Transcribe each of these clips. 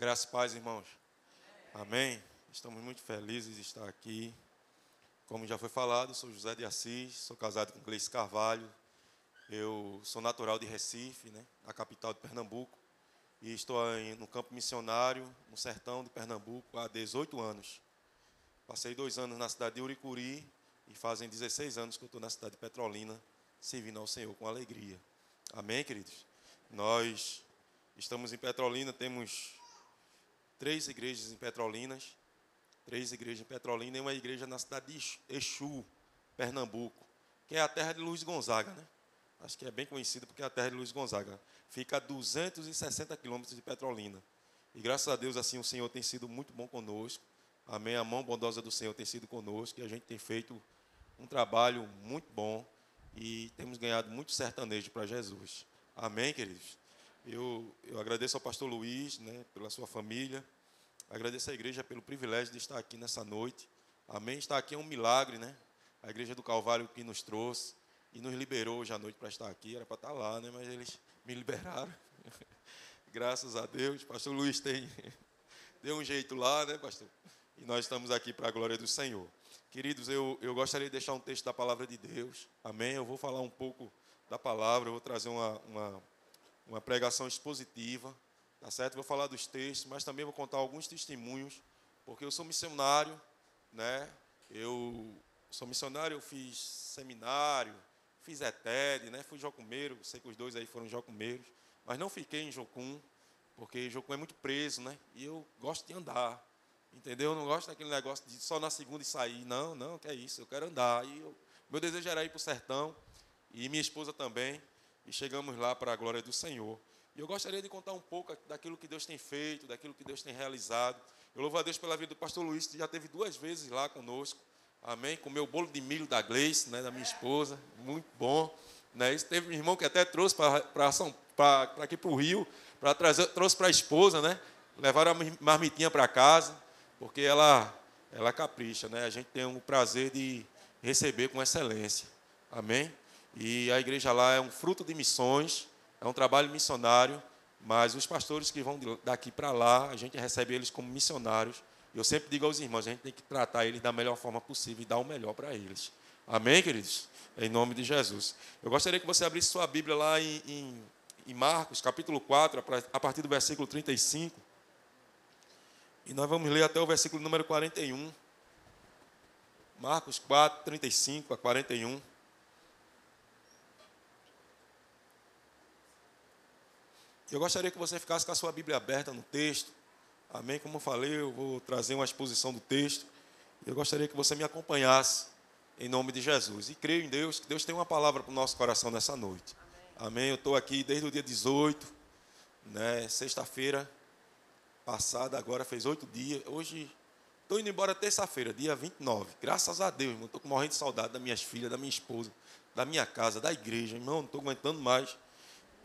Graças e paz, irmãos. Amém. Estamos muito felizes de estar aqui. Como já foi falado, sou José de Assis, sou casado com Gleice Carvalho. Eu sou natural de Recife, né, na capital de Pernambuco, e estou no campo missionário, no sertão de Pernambuco, há 18 anos. Passei dois anos na cidade de Uricuri e fazem 16 anos que eu estou na cidade de Petrolina, servindo ao Senhor com alegria. Amém, queridos? Nós estamos em Petrolina, temos três igrejas em Petrolinas, três igrejas em Petrolina e uma igreja na cidade de Exu, Pernambuco, que é a terra de Luiz Gonzaga, né? Acho que é bem conhecida porque é a terra de Luiz Gonzaga. Fica a 260 quilômetros de Petrolina. E graças a Deus, assim, o Senhor tem sido muito bom conosco. Amém. A mão bondosa do Senhor tem sido conosco e a gente tem feito um trabalho muito bom e temos ganhado muito sertanejo para Jesus. Amém, queridos? Eu, eu agradeço ao pastor Luiz, né, pela sua família. Agradeço à igreja pelo privilégio de estar aqui nessa noite. Amém. Estar aqui é um milagre, né? A igreja do Calvário que nos trouxe e nos liberou hoje à noite para estar aqui. Era para estar lá, né? Mas eles me liberaram. Graças a Deus. Pastor Luiz tem deu um jeito lá, né, pastor? E nós estamos aqui para a glória do Senhor. Queridos, eu, eu gostaria de deixar um texto da palavra de Deus. Amém? Eu vou falar um pouco da palavra, eu vou trazer uma, uma uma pregação expositiva, tá certo? Vou falar dos textos, mas também vou contar alguns testemunhos, porque eu sou missionário, né? Eu sou missionário, eu fiz seminário, fiz ETED, né? Fui jocumeiro, sei que os dois aí foram jocumeiros, mas não fiquei em Jocum, porque Jocum é muito preso, né? E eu gosto de andar, entendeu? Eu não gosto daquele negócio de só na segunda e sair, não, não, que é isso, eu quero andar. E eu, meu desejo era ir para o sertão, e minha esposa também e chegamos lá para a glória do Senhor. E eu gostaria de contar um pouco daquilo que Deus tem feito, daquilo que Deus tem realizado. Eu louvo a Deus pela vida do pastor Luiz, que já teve duas vezes lá conosco. Amém? Comeu o bolo de milho da Gleice, né, da minha esposa, muito bom. Né? Isso teve um irmão que até trouxe para aqui para o Rio, para trazer, trouxe para a esposa, né? Levaram a marmitinha para casa, porque ela, ela capricha, né? A gente tem o prazer de receber com excelência. Amém? E a igreja lá é um fruto de missões, é um trabalho missionário, mas os pastores que vão daqui para lá, a gente recebe eles como missionários. Eu sempre digo aos irmãos, a gente tem que tratar eles da melhor forma possível e dar o melhor para eles. Amém, queridos? Em nome de Jesus. Eu gostaria que você abrisse sua Bíblia lá em, em, em Marcos, capítulo 4, a partir do versículo 35. E nós vamos ler até o versículo número 41. Marcos 4, 35 a 41. Eu gostaria que você ficasse com a sua Bíblia aberta no texto. Amém? Como eu falei, eu vou trazer uma exposição do texto. Eu gostaria que você me acompanhasse em nome de Jesus. E creio em Deus, que Deus tem uma palavra para o nosso coração nessa noite. Amém? Amém? Eu estou aqui desde o dia 18, né? sexta-feira passada, agora fez oito dias. Hoje estou indo embora terça-feira, dia 29. Graças a Deus, irmão. Estou morrendo de saudade das minhas filhas, da minha esposa, da minha casa, da igreja. Irmão, não estou aguentando mais.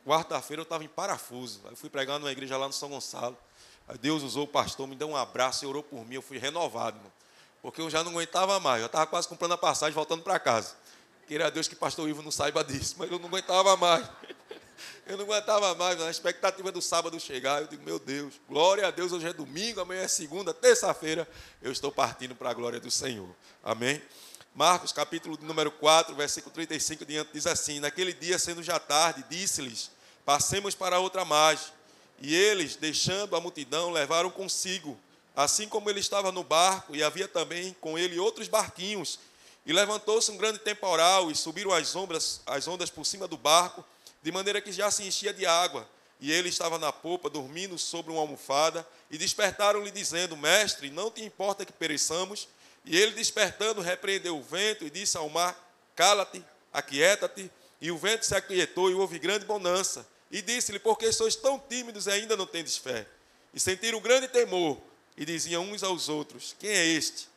Quarta-feira eu estava em parafuso. Eu fui pregar numa igreja lá no São Gonçalo. Aí Deus usou o pastor, me deu um abraço e orou por mim. Eu fui renovado, irmão. Porque eu já não aguentava mais. Eu estava quase comprando a passagem, voltando para casa. Queria a Deus que o pastor Ivo não saiba disso, mas eu não aguentava mais. Eu não aguentava mais, na expectativa do sábado chegar, eu digo, meu Deus, glória a Deus, hoje é domingo, amanhã é segunda, terça-feira, eu estou partindo para a glória do Senhor. Amém? Marcos, capítulo número 4, versículo 35 diante, diz assim: Naquele dia, sendo já tarde, disse-lhes: Passemos para outra margem. E eles, deixando a multidão, levaram consigo, assim como ele estava no barco, e havia também com ele outros barquinhos. E levantou-se um grande temporal, e subiram as ondas, as ondas por cima do barco, de maneira que já se enchia de água. E ele estava na popa, dormindo sobre uma almofada, e despertaram-lhe, dizendo: Mestre, não te importa que pereçamos? E ele, despertando, repreendeu o vento e disse ao mar: Cala-te, aquieta-te. E o vento se aquietou e houve grande bonança. E disse-lhe: Por que sois tão tímidos e ainda não tendes fé? E sentiram grande temor e diziam uns aos outros: Quem é este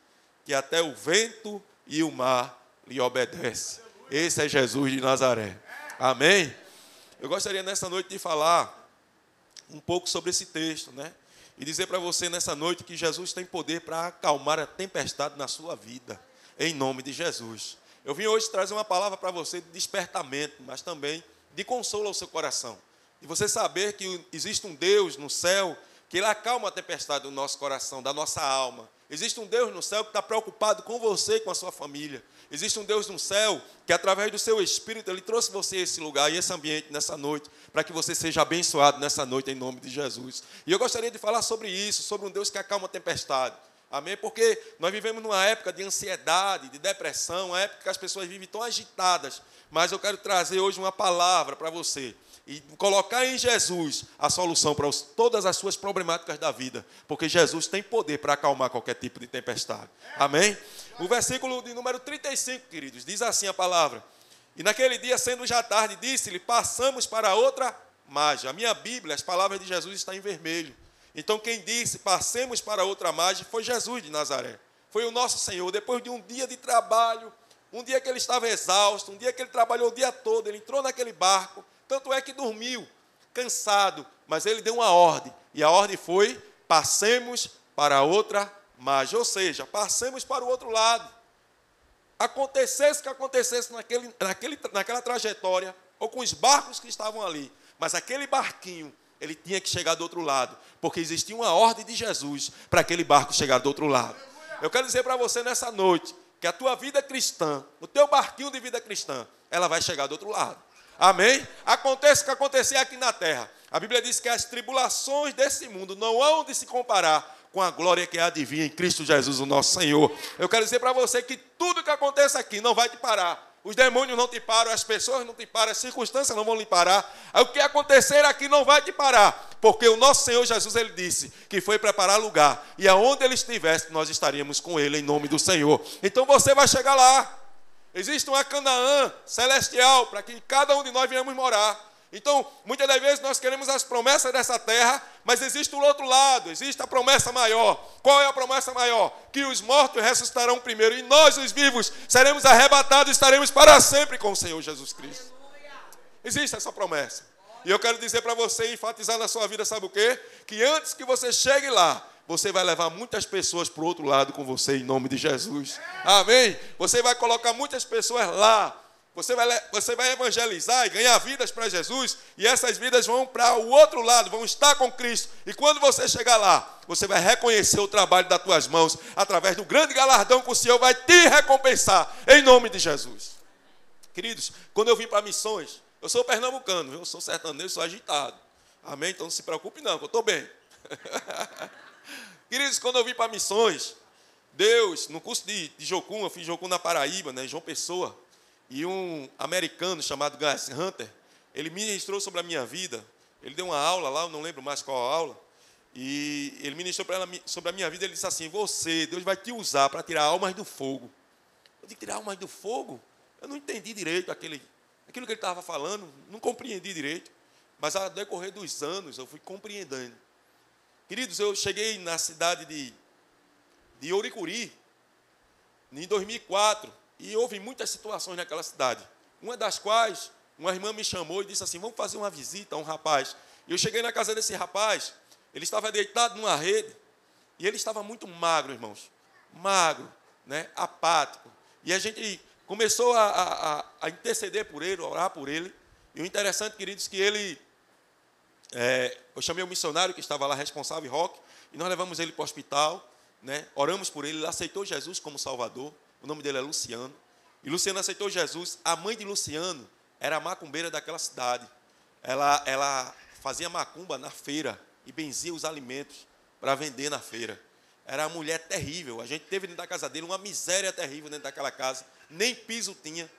que até o vento e o mar lhe obedece? Esse é Jesus de Nazaré. Amém? Eu gostaria nessa noite de falar um pouco sobre esse texto, né? E dizer para você nessa noite que Jesus tem poder para acalmar a tempestade na sua vida, em nome de Jesus. Eu vim hoje trazer uma palavra para você de despertamento, mas também de consolo ao seu coração. E você saber que existe um Deus no céu que Ele acalma a tempestade do nosso coração, da nossa alma. Existe um Deus no céu que está preocupado com você e com a sua família. Existe um Deus no céu que, através do seu Espírito, Ele trouxe você a esse lugar e esse ambiente nessa noite, para que você seja abençoado nessa noite, em nome de Jesus. E eu gostaria de falar sobre isso, sobre um Deus que acalma a tempestade. Amém? Porque nós vivemos numa época de ansiedade, de depressão, uma época que as pessoas vivem tão agitadas. Mas eu quero trazer hoje uma palavra para você e colocar em Jesus a solução para os, todas as suas problemáticas da vida, porque Jesus tem poder para acalmar qualquer tipo de tempestade. Amém? O versículo de número 35, queridos, diz assim a palavra: E naquele dia, sendo já tarde, disse-lhe: Passamos para outra margem. A minha Bíblia, as palavras de Jesus estão em vermelho. Então, quem disse: Passemos para outra margem foi Jesus de Nazaré. Foi o nosso Senhor. Depois de um dia de trabalho, um dia que ele estava exausto, um dia que ele trabalhou o dia todo, ele entrou naquele barco tanto é que dormiu, cansado, mas ele deu uma ordem. E a ordem foi: passemos para outra margem. Ou seja, passemos para o outro lado. Acontecesse o que acontecesse naquele, naquele, naquela trajetória, ou com os barcos que estavam ali, mas aquele barquinho, ele tinha que chegar do outro lado, porque existia uma ordem de Jesus para aquele barco chegar do outro lado. Eu quero dizer para você nessa noite que a tua vida cristã, o teu barquinho de vida cristã, ela vai chegar do outro lado. Amém? Acontece o que acontecer aqui na terra. A Bíblia diz que as tribulações desse mundo não hão de se comparar com a glória que há de vir em Cristo Jesus, o nosso Senhor. Eu quero dizer para você que tudo que acontece aqui não vai te parar. Os demônios não te param, as pessoas não te param, as circunstâncias não vão lhe parar. O que acontecer aqui não vai te parar, porque o nosso Senhor Jesus ele disse que foi preparar lugar e aonde ele estivesse nós estaríamos com ele em nome do Senhor. Então você vai chegar lá. Existe uma Canaã celestial para que cada um de nós venhamos morar. Então, muitas das vezes nós queremos as promessas dessa terra, mas existe o outro lado, existe a promessa maior. Qual é a promessa maior? Que os mortos ressuscitarão primeiro e nós, os vivos, seremos arrebatados e estaremos para sempre com o Senhor Jesus Cristo. Existe essa promessa. E eu quero dizer para você, enfatizar na sua vida, sabe o quê? Que antes que você chegue lá, você vai levar muitas pessoas para o outro lado com você, em nome de Jesus. Amém? Você vai colocar muitas pessoas lá. Você vai, você vai evangelizar e ganhar vidas para Jesus, e essas vidas vão para o outro lado, vão estar com Cristo. E quando você chegar lá, você vai reconhecer o trabalho das tuas mãos, através do grande galardão que o Senhor vai te recompensar, em nome de Jesus. Queridos, quando eu vim para missões, eu sou pernambucano, eu sou sertanejo, sou agitado. Amém? Então não se preocupe, não, que eu estou bem. Queridos, quando eu vim para missões, Deus, no curso de, de Jocum, eu fiz Jocum na Paraíba, né, João Pessoa, e um americano chamado Gus Hunter, ele ministrou sobre a minha vida. Ele deu uma aula lá, eu não lembro mais qual aula, e ele ministrou ela, sobre a minha vida. Ele disse assim: Você, Deus vai te usar para tirar almas do fogo. Eu disse: Tirar almas do fogo? Eu não entendi direito aquele, aquilo que ele estava falando, não compreendi direito. Mas ao decorrer dos anos, eu fui compreendendo. Queridos, eu cheguei na cidade de, de Oricuri em 2004 e houve muitas situações naquela cidade. Uma das quais, uma irmã me chamou e disse assim: Vamos fazer uma visita a um rapaz. E eu cheguei na casa desse rapaz, ele estava deitado numa rede e ele estava muito magro, irmãos. Magro, né? apático. E a gente começou a, a, a interceder por ele, a orar por ele. E o interessante, queridos, que ele é, eu chamei o missionário que estava lá, responsável, Rock, e nós levamos ele para o hospital, né? oramos por ele, ele aceitou Jesus como Salvador, o nome dele é Luciano. E Luciano aceitou Jesus. A mãe de Luciano era a macumbeira daquela cidade. Ela, ela fazia macumba na feira e benzia os alimentos para vender na feira. Era uma mulher terrível. A gente teve dentro da casa dele uma miséria terrível dentro daquela casa. Nem piso tinha.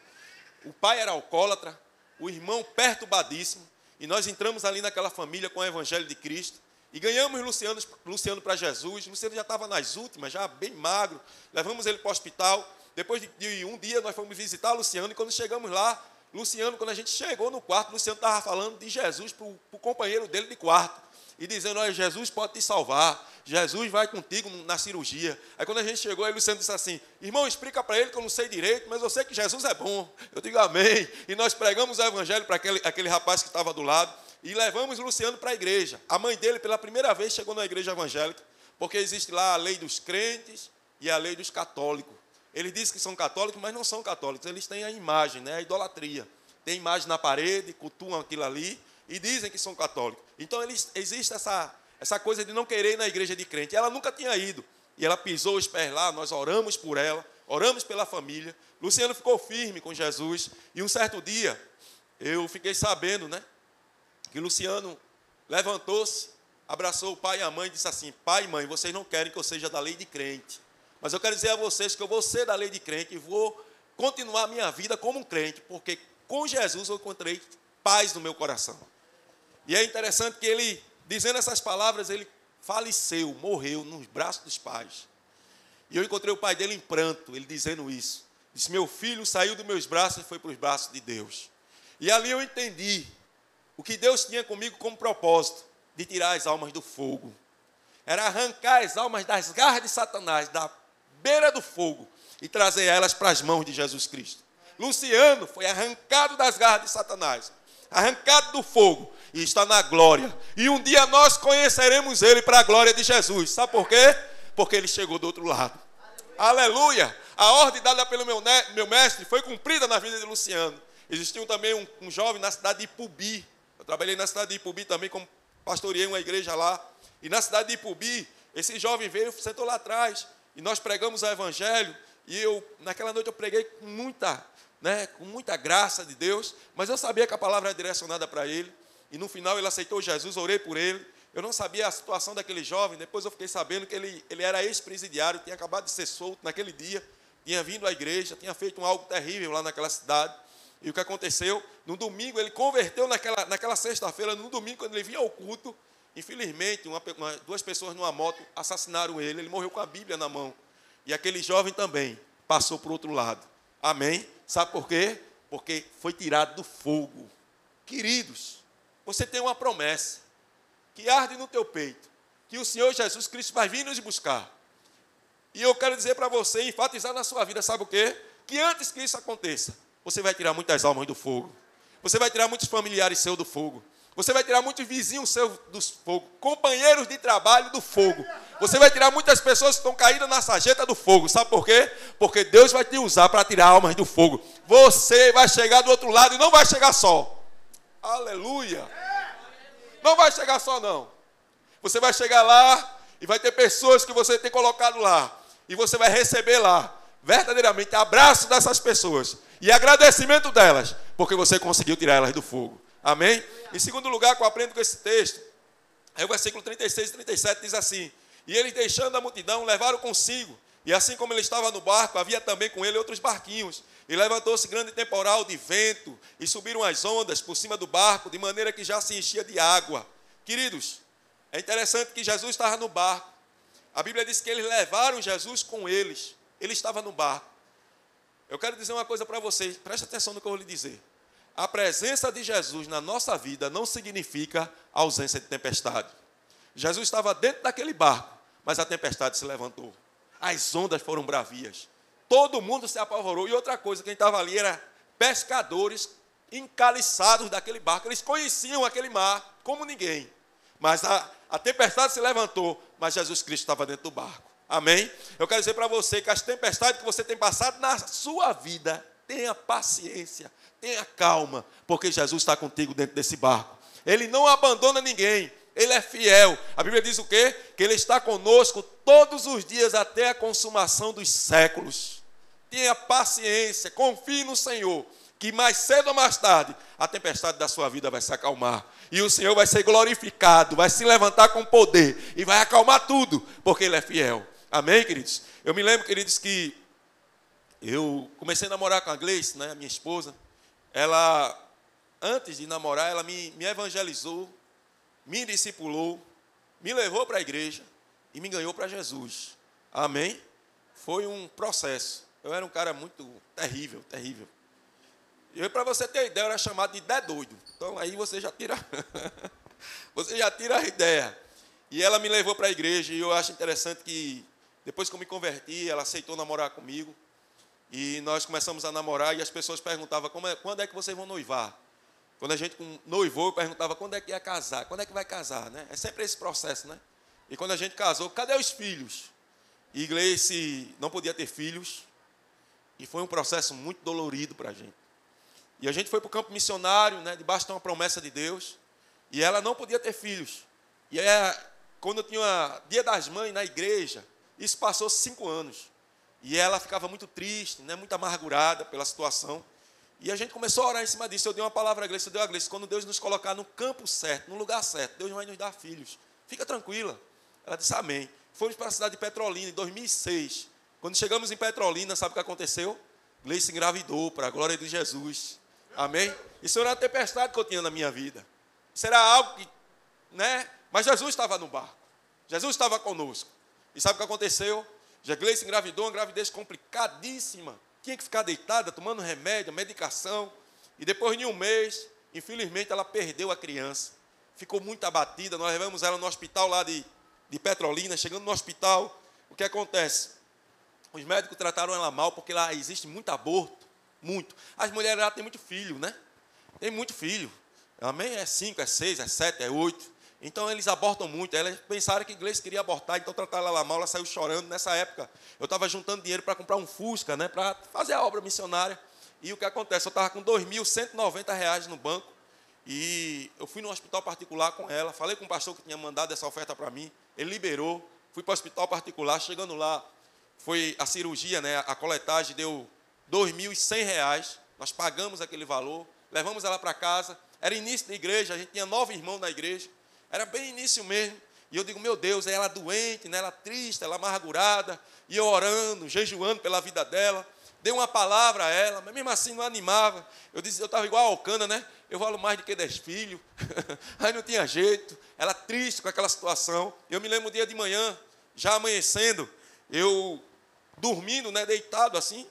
O pai era alcoólatra, o irmão perturbadíssimo. E nós entramos ali naquela família com o Evangelho de Cristo. E ganhamos Luciano, Luciano para Jesus. Luciano já estava nas últimas, já bem magro. Levamos ele para o hospital. Depois de, de, um dia, nós fomos visitar Luciano. E quando chegamos lá, Luciano, quando a gente chegou no quarto, Luciano estava falando de Jesus para o companheiro dele de quarto e dizendo: Olha, Jesus pode te salvar, Jesus vai contigo na cirurgia. Aí quando a gente chegou, aí Luciano disse assim: Irmão, explica para ele que eu não sei direito, mas eu sei que Jesus é bom. Eu digo amém. E nós pregamos o evangelho para aquele, aquele rapaz que estava do lado e levamos Luciano para a igreja. A mãe dele, pela primeira vez, chegou na igreja evangélica, porque existe lá a lei dos crentes e a lei dos católicos. Eles dizem que são católicos, mas não são católicos. Eles têm a imagem, né? a idolatria. Tem imagem na parede, cultuam aquilo ali e dizem que são católicos. Então eles, existe essa, essa coisa de não querer ir na igreja de crente. Ela nunca tinha ido. E ela pisou os pés lá, nós oramos por ela, oramos pela família. Luciano ficou firme com Jesus. E um certo dia, eu fiquei sabendo, né? Que Luciano levantou-se, abraçou o pai e a mãe e disse assim: Pai e mãe, vocês não querem que eu seja da lei de crente. Mas eu quero dizer a vocês que eu vou ser da lei de crente e vou continuar a minha vida como um crente, porque com Jesus eu encontrei paz no meu coração. E é interessante que ele, dizendo essas palavras, ele faleceu, morreu nos braços dos pais. E eu encontrei o pai dele em pranto, ele dizendo isso. Disse: Meu filho saiu dos meus braços e foi para os braços de Deus. E ali eu entendi o que Deus tinha comigo como propósito de tirar as almas do fogo. Era arrancar as almas das garras de Satanás, da beira do fogo, e trazer elas para as mãos de Jesus Cristo. Luciano foi arrancado das garras de Satanás, arrancado do fogo, e está na glória. E um dia nós conheceremos ele para a glória de Jesus. Sabe por quê? Porque ele chegou do outro lado. Aleluia! Aleluia. A ordem dada pelo meu, meu mestre foi cumprida na vida de Luciano. Existia também um, um jovem na cidade de Ipubi. Eu trabalhei na cidade de Ipubi também, como pastoreei uma igreja lá. E na cidade de Ipubi, esse jovem veio, sentou lá atrás, e nós pregamos o evangelho. E eu, naquela noite, eu preguei com muita, né, com muita graça de Deus, mas eu sabia que a palavra era direcionada para ele. E no final ele aceitou Jesus, orei por ele. Eu não sabia a situação daquele jovem, depois eu fiquei sabendo que ele, ele era ex-presidiário, tinha acabado de ser solto naquele dia, tinha vindo à igreja, tinha feito um algo terrível lá naquela cidade. E o que aconteceu? No domingo, ele converteu naquela, naquela sexta-feira, no domingo, quando ele vinha ao culto, infelizmente, uma, uma, duas pessoas numa moto assassinaram ele, ele morreu com a Bíblia na mão. E aquele jovem também passou para o outro lado. Amém? Sabe por quê? Porque foi tirado do fogo. Queridos, você tem uma promessa que arde no teu peito, que o Senhor Jesus Cristo vai vir nos buscar. E eu quero dizer para você, enfatizar na sua vida, sabe o quê? Que antes que isso aconteça, você vai tirar muitas almas do fogo. Você vai tirar muitos familiares seus do fogo. Você vai tirar muitos vizinhos seus do fogo, companheiros de trabalho do fogo. Você vai tirar muitas pessoas que estão caídas na sarjeta do fogo. Sabe por quê? Porque Deus vai te usar para tirar almas do fogo. Você vai chegar do outro lado e não vai chegar só. Aleluia. Não vai chegar só, não. Você vai chegar lá e vai ter pessoas que você tem colocado lá. E você vai receber lá, verdadeiramente, abraço dessas pessoas e agradecimento delas, porque você conseguiu tirar elas do fogo. Amém? Em segundo lugar, que eu aprendo com esse texto, aí o versículo 36 e 37 diz assim: E eles, deixando a multidão, levaram consigo. E assim como ele estava no barco, havia também com ele outros barquinhos. E levantou-se grande temporal de vento, e subiram as ondas por cima do barco, de maneira que já se enchia de água. Queridos, é interessante que Jesus estava no barco. A Bíblia diz que eles levaram Jesus com eles. Ele estava no barco. Eu quero dizer uma coisa para vocês, preste atenção no que eu vou lhe dizer. A presença de Jesus na nossa vida não significa ausência de tempestade. Jesus estava dentro daquele barco, mas a tempestade se levantou. As ondas foram bravias. Todo mundo se apavorou. E outra coisa, quem estava ali era pescadores encaliçados daquele barco. Eles conheciam aquele mar como ninguém. Mas a, a tempestade se levantou, mas Jesus Cristo estava dentro do barco. Amém? Eu quero dizer para você que as tempestades que você tem passado na sua vida, tenha paciência, tenha calma, porque Jesus está contigo dentro desse barco. Ele não abandona ninguém. Ele é fiel. A Bíblia diz o quê? Que Ele está conosco todos os dias até a consumação dos séculos. Tenha paciência, confie no Senhor, que mais cedo ou mais tarde a tempestade da sua vida vai se acalmar. E o Senhor vai ser glorificado, vai se levantar com poder e vai acalmar tudo, porque Ele é fiel. Amém, queridos? Eu me lembro, queridos, que eu comecei a namorar com a Gleice, né, minha esposa. Ela, antes de namorar, ela me, me evangelizou, me discipulou, me levou para a igreja e me ganhou para Jesus. Amém? Foi um processo. Eu era um cara muito terrível, terrível. E para você ter ideia, eu era chamado de Dé doido. Então aí você já tira você já tira a ideia. E ela me levou para a igreja e eu acho interessante que depois que eu me converti, ela aceitou namorar comigo. E nós começamos a namorar e as pessoas perguntavam é, quando é que vocês vão noivar. Quando a gente noivou, eu perguntava quando é que ia casar, quando é que vai casar, né? É sempre esse processo, né? E quando a gente casou, cadê os filhos? E Gleice não podia ter filhos, e foi um processo muito dolorido para a gente. E a gente foi para o campo missionário, né, debaixo de uma promessa de Deus. E ela não podia ter filhos. E é, quando eu tinha dia das mães na igreja, isso passou cinco anos. E ela ficava muito triste, né, muito amargurada pela situação. E a gente começou a orar em cima disso. Eu dei uma palavra à igreja, eu dei a igreja. Quando Deus nos colocar no campo certo, no lugar certo, Deus vai nos dar filhos. Fica tranquila. Ela disse amém. Fomos para a cidade de Petrolina em 2006. Quando chegamos em Petrolina, sabe o que aconteceu? Gleice engravidou, para a glória de Jesus. Amém? Isso era uma tempestade que eu tinha na minha vida. Era algo que, né? Mas Jesus estava no barco. Jesus estava conosco. E sabe o que aconteceu? Já Gleice engravidou, uma gravidez complicadíssima. Tinha que ficar deitada, tomando remédio, medicação. E depois de um mês, infelizmente, ela perdeu a criança. Ficou muito abatida. Nós levamos ela no hospital lá de, de Petrolina. Chegando no hospital, o que acontece? Os médicos trataram ela mal porque lá existe muito aborto. Muito. As mulheres lá têm muito filho, né? Tem muito filho. Amém? É cinco, é seis, é sete, é oito. Então eles abortam muito. Elas pensaram que igreja queria abortar, então trataram ela mal, ela saiu chorando. Nessa época, eu estava juntando dinheiro para comprar um Fusca, né, para fazer a obra missionária. E o que acontece? Eu estava com 2.190 reais no banco. E eu fui no hospital particular com ela, falei com o pastor que tinha mandado essa oferta para mim, ele liberou, fui para o hospital particular, chegando lá, foi a cirurgia, né, a coletagem deu 2.100 reais, nós pagamos aquele valor, levamos ela para casa, era início da igreja, a gente tinha nove irmãos na igreja, era bem início mesmo. E eu digo, meu Deus, é ela doente, né? ela triste, ela amargurada, e eu orando, jejuando pela vida dela. Dei uma palavra a ela, mas mesmo assim não animava. Eu disse, eu estava igual a Alcana, né? Eu falo mais do que dez filhos. Aí não tinha jeito. Ela triste com aquela situação. Eu me lembro um dia de manhã, já amanhecendo, eu dormindo, né, deitado assim,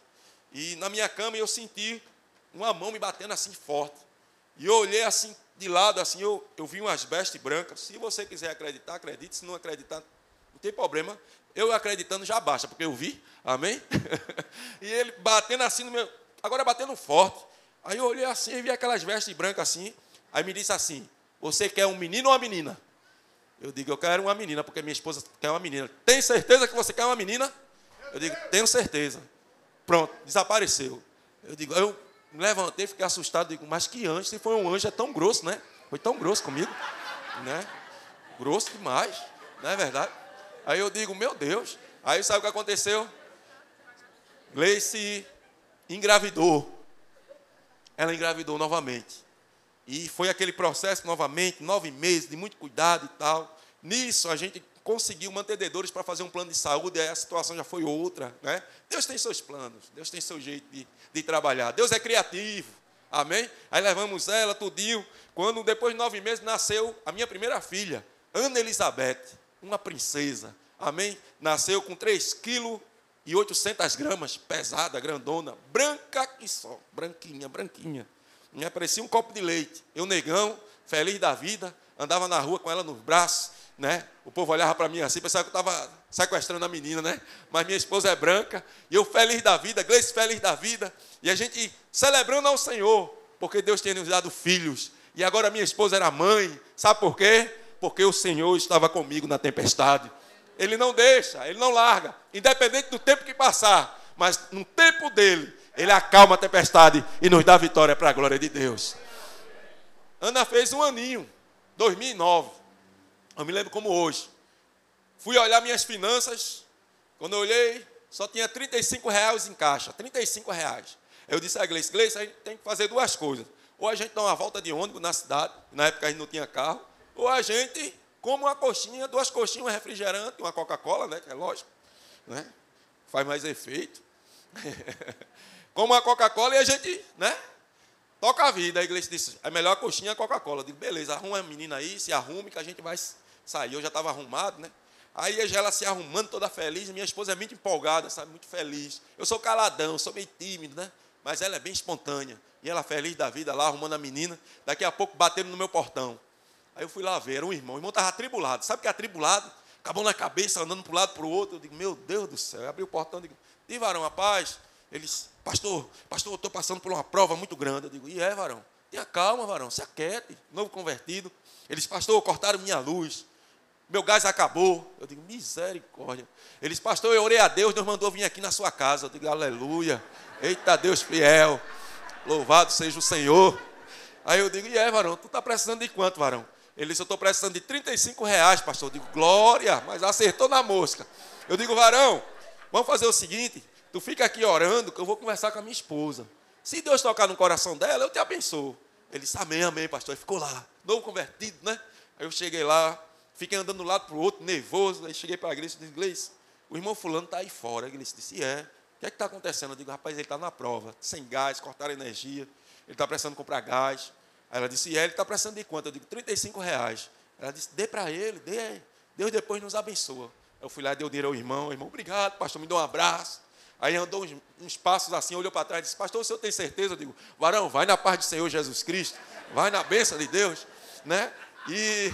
e na minha cama eu senti uma mão me batendo assim forte. E eu olhei assim de lado, assim, eu, eu vi umas vestes brancas. Se você quiser acreditar, acredite. Se não acreditar, não tem problema. Eu acreditando já basta, porque eu vi. Amém? e ele batendo assim no meu. Agora batendo forte. Aí eu olhei assim e vi aquelas vestes brancas assim. Aí me disse assim: Você quer um menino ou uma menina? Eu digo: Eu quero uma menina, porque minha esposa quer uma menina. Tem certeza que você quer uma menina? Eu digo: Tenho certeza. Pronto, desapareceu. Eu digo: Eu me levantei, fiquei assustado, digo, mas que anjo, se foi um anjo, é tão grosso, né? Foi tão grosso comigo, né? Grosso demais, não é verdade? Aí eu digo, meu Deus. Aí sabe o que aconteceu? Gleice engravidou. Ela engravidou novamente. E foi aquele processo novamente, nove meses, de muito cuidado e tal. Nisso a gente conseguiu mantedores para fazer um plano de saúde, aí a situação já foi outra. Né? Deus tem seus planos, Deus tem seu jeito de, de trabalhar. Deus é criativo. Amém? Aí levamos ela, tudinho. Quando, depois de nove meses, nasceu a minha primeira filha, Ana Elizabeth, uma princesa. Amém? Nasceu com 3 quilos e 800 gramas, pesada, grandona, branca que só, branquinha, branquinha. Me parecia um copo de leite. Eu, negão, feliz da vida, andava na rua com ela nos braços, né? O povo olhava para mim assim, pensava que eu estava sequestrando a menina, né? Mas minha esposa é branca, e eu feliz da vida, Gleice feliz da vida, e a gente celebrando ao Senhor, porque Deus tinha nos dado filhos, e agora minha esposa era mãe, sabe por quê? Porque o Senhor estava comigo na tempestade. Ele não deixa, ele não larga, independente do tempo que passar, mas no tempo dele, ele acalma a tempestade e nos dá vitória para a glória de Deus. Ana fez um aninho, 2009. Eu me lembro como hoje. Fui olhar minhas finanças. Quando eu olhei, só tinha 35 reais em caixa. 35 reais. Eu disse a Gleice, Gleice, a gente tem que fazer duas coisas. Ou a gente dá uma volta de ônibus na cidade, na época a gente não tinha carro, ou a gente come uma coxinha, duas coxinhas, um refrigerante, uma Coca-Cola, né? Que é lógico. Né? Faz mais efeito. como uma Coca-Cola e a gente, né? Toca a vida. A igreja disse, é melhor a coxinha a Coca-Cola. Digo, beleza, arruma a menina aí, se arrume que a gente vai sair. Eu já estava arrumado, né? Aí ela se arrumando toda feliz, minha esposa é muito empolgada, sabe, muito feliz. Eu sou caladão, sou meio tímido, né? Mas ela é bem espontânea. E ela feliz da vida lá, arrumando a menina. Daqui a pouco batendo no meu portão. Aí eu fui lá ver, era um irmão. O irmão estava atribulado. Sabe o que é atribulado? Acabou na cabeça, andando para um lado para o outro. Eu digo, meu Deus do céu. Eu abri o portão e digo, e varão, rapaz? Eles, pastor, pastor, eu estou passando por uma prova muito grande. Eu digo, e é, varão? Tenha calma, varão, se aquiete. Novo convertido. Eles, pastor, cortaram minha luz. Meu gás acabou. Eu digo, misericórdia. Eles, pastor, eu orei a Deus, Deus mandou vir aqui na sua casa. Eu digo, aleluia. Eita Deus fiel. Louvado seja o Senhor. Aí eu digo, e é, varão, tu está precisando de quanto, varão? Ele disse, eu estou precisando de 35 reais, pastor. Eu digo, glória, mas acertou na mosca. Eu digo, varão, vamos fazer o seguinte, tu fica aqui orando que eu vou conversar com a minha esposa. Se Deus tocar no coração dela, eu te abençoo. Ele disse, amém, amém, pastor. Ele ficou lá, novo convertido, né? Aí eu cheguei lá, fiquei andando de um lado para o outro, nervoso. Aí cheguei para a igreja e disse, o irmão fulano está aí fora. A igreja disse, é. O que é que está acontecendo? Eu digo, rapaz, ele está na prova, sem gás, cortaram energia. Ele está precisando comprar gás. Aí ela disse, é, ele está precisando de quanto? Eu digo, 35 reais. Ela disse, dê para ele, dê. Deus depois nos abençoa. Eu fui lá, dei o dinheiro ao irmão. Irmão, obrigado, pastor, me deu um abraço. Aí andou uns, uns passos assim, olhou para trás e disse, pastor, o senhor tem certeza? Eu digo, varão, vai na paz do Senhor Jesus Cristo. Vai na bênção de Deus. Né? E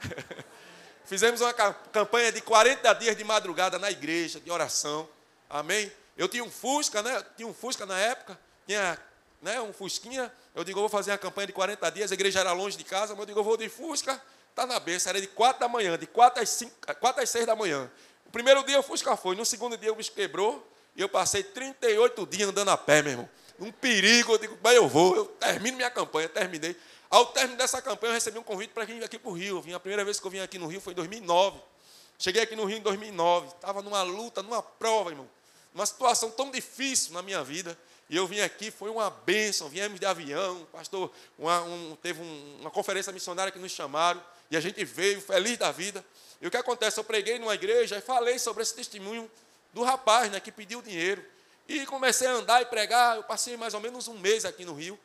fizemos uma campanha de 40 dias de madrugada na igreja, de oração. Amém? Eu tinha um Fusca, né? Tinha um Fusca na época, tinha né, um Fusquinha. Eu digo, eu vou fazer uma campanha de 40 dias, a igreja era longe de casa, mas eu digo, eu vou de Fusca, está na bênção. Era de 4 da manhã, de 4 às, 5, 4 às 6 da manhã. O primeiro dia o Fusca foi, no segundo dia o bicho quebrou, e eu passei 38 dias andando a pé, meu irmão. Um perigo, eu digo, mas eu vou, eu termino minha campanha, terminei. Ao término dessa campanha, eu recebi um convite para vir aqui para o Rio. A primeira vez que eu vim aqui no Rio foi em 2009. Cheguei aqui no Rio em 2009. Estava numa luta, numa prova, irmão. Uma situação tão difícil na minha vida. E eu vim aqui, foi uma bênção. Viemos de avião, pastor. Uma, um, teve um, uma conferência missionária que nos chamaram. E a gente veio feliz da vida. E o que acontece? Eu preguei numa igreja e falei sobre esse testemunho do rapaz né, que pediu dinheiro. E comecei a andar e pregar. Eu passei mais ou menos um mês aqui no Rio.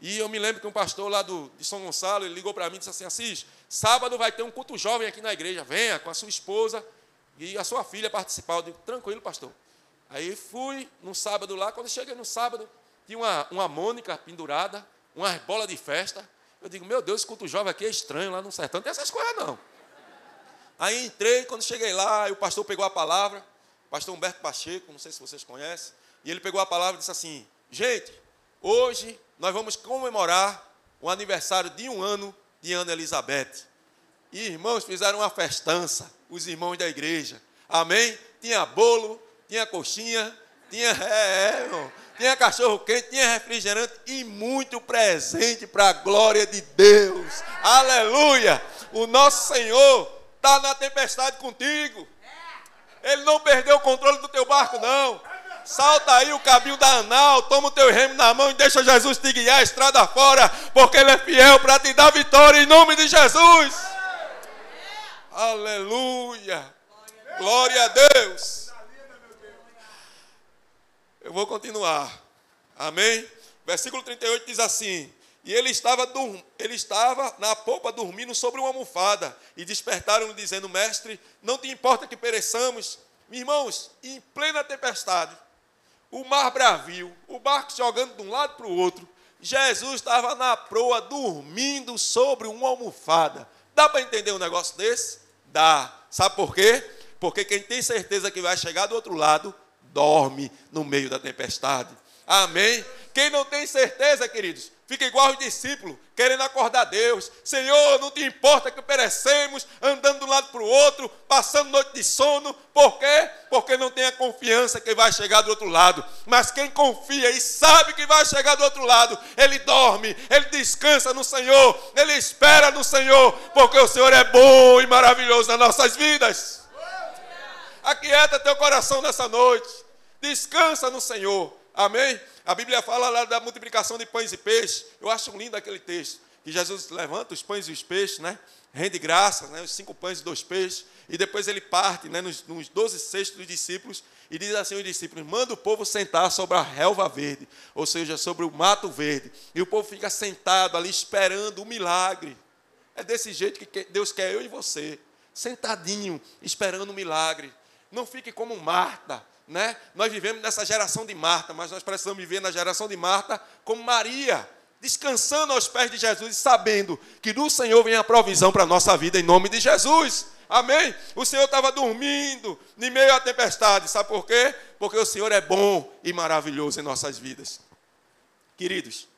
E eu me lembro que um pastor lá do, de São Gonçalo, ele ligou para mim e disse assim, Assis, sábado vai ter um culto jovem aqui na igreja, venha com a sua esposa e a sua filha participar. Eu digo, tranquilo, pastor. Aí fui no sábado lá, quando cheguei no sábado, tinha uma, uma mônica pendurada, uma bola de festa. Eu digo, meu Deus, esse culto jovem aqui é estranho, lá no sertão não tem essas coisas não. Aí entrei, quando cheguei lá, o pastor pegou a palavra, pastor Humberto Pacheco, não sei se vocês conhecem, e ele pegou a palavra e disse assim, gente, hoje nós vamos comemorar o aniversário de um ano de Ana Elizabeth. E irmãos fizeram uma festança, os irmãos da igreja. Amém? Tinha bolo, tinha coxinha, tinha, é, é, irmão, tinha cachorro quente, tinha refrigerante e muito presente para a glória de Deus. Aleluia! O nosso Senhor está na tempestade contigo. Ele não perdeu o controle do teu barco, não. Salta aí o cabinho da anal, toma o teu remo na mão e deixa Jesus te guiar a estrada fora, porque Ele é fiel para te dar vitória em nome de Jesus. Aleluia. Glória a Deus. Eu vou continuar. Amém? Versículo 38 diz assim: E ele estava, ele estava na polpa dormindo sobre uma almofada, e despertaram-no, dizendo: Mestre, não te importa que pereçamos? Irmãos, em plena tempestade, o mar bravio, o barco jogando de um lado para o outro. Jesus estava na proa, dormindo sobre uma almofada. Dá para entender um negócio desse? Dá. Sabe por quê? Porque quem tem certeza que vai chegar do outro lado, dorme no meio da tempestade. Amém? Quem não tem certeza, queridos, Fica igual os discípulos, querendo acordar Deus. Senhor, não te importa que perecemos, andando de um lado para o outro, passando noite de sono. Por quê? Porque não tem a confiança que vai chegar do outro lado. Mas quem confia e sabe que vai chegar do outro lado, ele dorme, ele descansa no Senhor, ele espera no Senhor, porque o Senhor é bom e maravilhoso nas nossas vidas. Aquieta teu coração nessa noite. Descansa no Senhor. Amém? A Bíblia fala lá da multiplicação de pães e peixes. Eu acho lindo aquele texto. Que Jesus levanta os pães e os peixes, né? Rende graça, né? Os cinco pães e dois peixes. E depois ele parte, né? Nos, nos doze cestos dos discípulos. E diz assim aos discípulos: manda o povo sentar sobre a relva verde. Ou seja, sobre o mato verde. E o povo fica sentado ali esperando o milagre. É desse jeito que Deus quer eu e você. Sentadinho, esperando o milagre. Não fique como Marta né? Nós vivemos nessa geração de Marta, mas nós precisamos viver na geração de Marta como Maria, descansando aos pés de Jesus e sabendo que do Senhor vem a provisão para a nossa vida em nome de Jesus. Amém? O Senhor estava dormindo em meio à tempestade, sabe por quê? Porque o Senhor é bom e maravilhoso em nossas vidas. Queridos,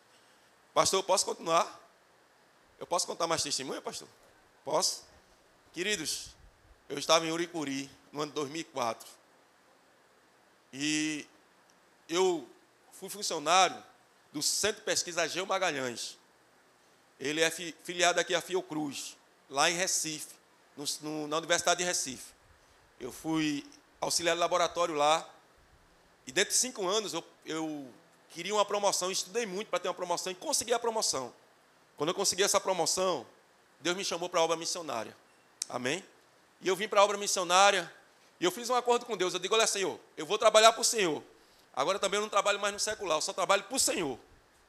pastor, posso continuar? Eu posso contar mais testemunho, pastor? Posso? Queridos, eu estava em Uricuri no ano de 2004 e eu fui funcionário do Centro de Pesquisa Geo Magalhães. Ele é filiado aqui à Fiocruz. lá em Recife, no, no, na Universidade de Recife. Eu fui auxiliar de laboratório lá. E dentro de cinco anos eu, eu queria uma promoção, estudei muito para ter uma promoção e consegui a promoção. Quando eu consegui essa promoção, Deus me chamou para a obra missionária. Amém? E eu vim para a obra missionária e eu fiz um acordo com Deus. Eu digo: Olha, Senhor, eu vou trabalhar para o Senhor. Agora também eu não trabalho mais no secular, eu só trabalho para o Senhor.